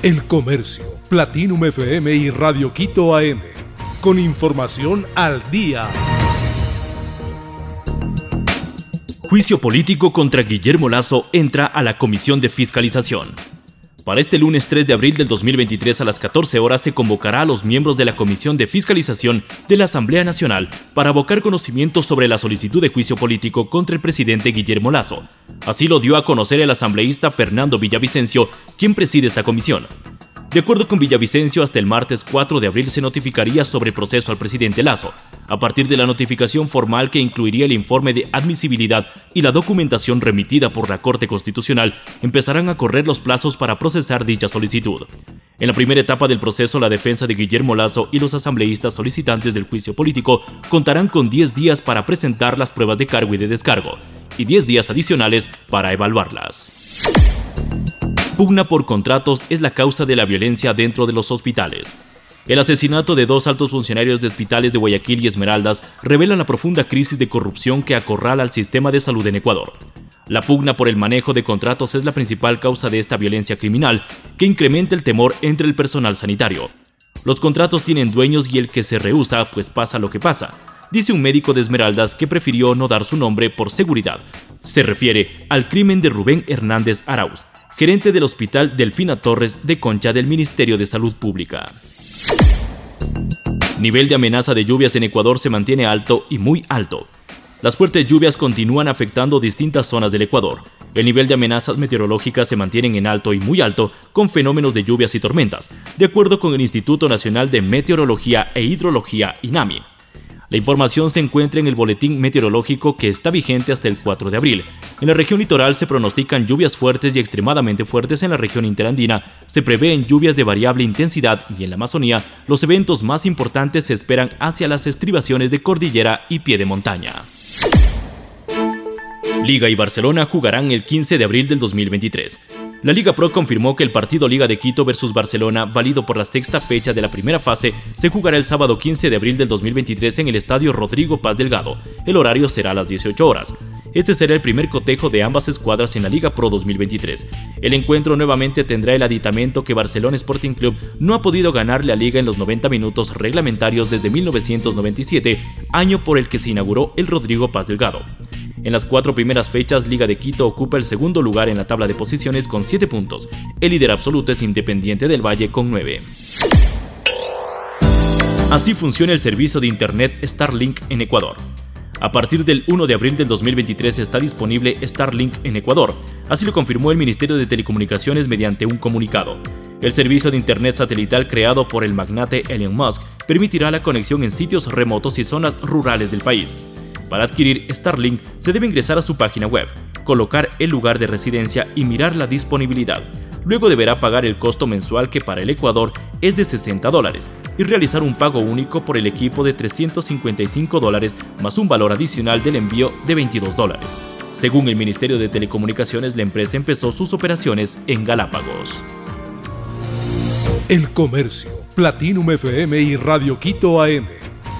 El Comercio, Platinum FM y Radio Quito AM. Con información al día. Juicio político contra Guillermo Lazo entra a la Comisión de Fiscalización. Para este lunes 3 de abril del 2023 a las 14 horas se convocará a los miembros de la Comisión de Fiscalización de la Asamblea Nacional para abocar conocimiento sobre la solicitud de juicio político contra el presidente Guillermo Lazo, Así lo dio a conocer el asambleísta Fernando Villavicencio, quien preside esta comisión. De acuerdo con Villavicencio, hasta el martes 4 de abril se notificaría sobre proceso al presidente Lazo, a partir de la notificación formal que incluiría el informe de admisibilidad y la documentación remitida por la Corte Constitucional, empezarán a correr los plazos para procesar dicha solicitud. En la primera etapa del proceso, la defensa de Guillermo Lazo y los asambleístas solicitantes del juicio político contarán con 10 días para presentar las pruebas de cargo y de descargo y 10 días adicionales para evaluarlas. Pugna por contratos es la causa de la violencia dentro de los hospitales. El asesinato de dos altos funcionarios de hospitales de Guayaquil y Esmeraldas revela la profunda crisis de corrupción que acorrala al sistema de salud en Ecuador. La pugna por el manejo de contratos es la principal causa de esta violencia criminal, que incrementa el temor entre el personal sanitario. Los contratos tienen dueños y el que se rehúsa, pues pasa lo que pasa dice un médico de Esmeraldas que prefirió no dar su nombre por seguridad. Se refiere al crimen de Rubén Hernández Arauz, gerente del Hospital Delfina Torres de Concha del Ministerio de Salud Pública. Nivel de amenaza de lluvias en Ecuador se mantiene alto y muy alto. Las fuertes lluvias continúan afectando distintas zonas del Ecuador. El nivel de amenazas meteorológicas se mantienen en alto y muy alto con fenómenos de lluvias y tormentas, de acuerdo con el Instituto Nacional de Meteorología e Hidrología INAMI. La información se encuentra en el boletín meteorológico que está vigente hasta el 4 de abril. En la región litoral se pronostican lluvias fuertes y extremadamente fuertes en la región interandina. Se prevén lluvias de variable intensidad y en la Amazonía los eventos más importantes se esperan hacia las estribaciones de cordillera y pie de montaña. Liga y Barcelona jugarán el 15 de abril del 2023. La Liga Pro confirmó que el partido Liga de Quito versus Barcelona, válido por la sexta fecha de la primera fase, se jugará el sábado 15 de abril del 2023 en el estadio Rodrigo Paz Delgado. El horario será a las 18 horas. Este será el primer cotejo de ambas escuadras en la Liga Pro 2023. El encuentro nuevamente tendrá el aditamento que Barcelona Sporting Club no ha podido ganarle a Liga en los 90 minutos reglamentarios desde 1997, año por el que se inauguró el Rodrigo Paz Delgado. En las cuatro primeras fechas, Liga de Quito ocupa el segundo lugar en la tabla de posiciones con 7 puntos. El líder absoluto es Independiente del Valle con 9. Así funciona el servicio de Internet Starlink en Ecuador. A partir del 1 de abril del 2023 está disponible Starlink en Ecuador, así lo confirmó el Ministerio de Telecomunicaciones mediante un comunicado. El servicio de Internet satelital creado por el magnate Elon Musk permitirá la conexión en sitios remotos y zonas rurales del país. Para adquirir Starlink se debe ingresar a su página web, colocar el lugar de residencia y mirar la disponibilidad. Luego deberá pagar el costo mensual que para el Ecuador es de 60 dólares y realizar un pago único por el equipo de 355 dólares más un valor adicional del envío de 22 dólares. Según el Ministerio de Telecomunicaciones, la empresa empezó sus operaciones en Galápagos. El Comercio, Platinum FM y Radio Quito AM.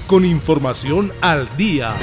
Con información al día.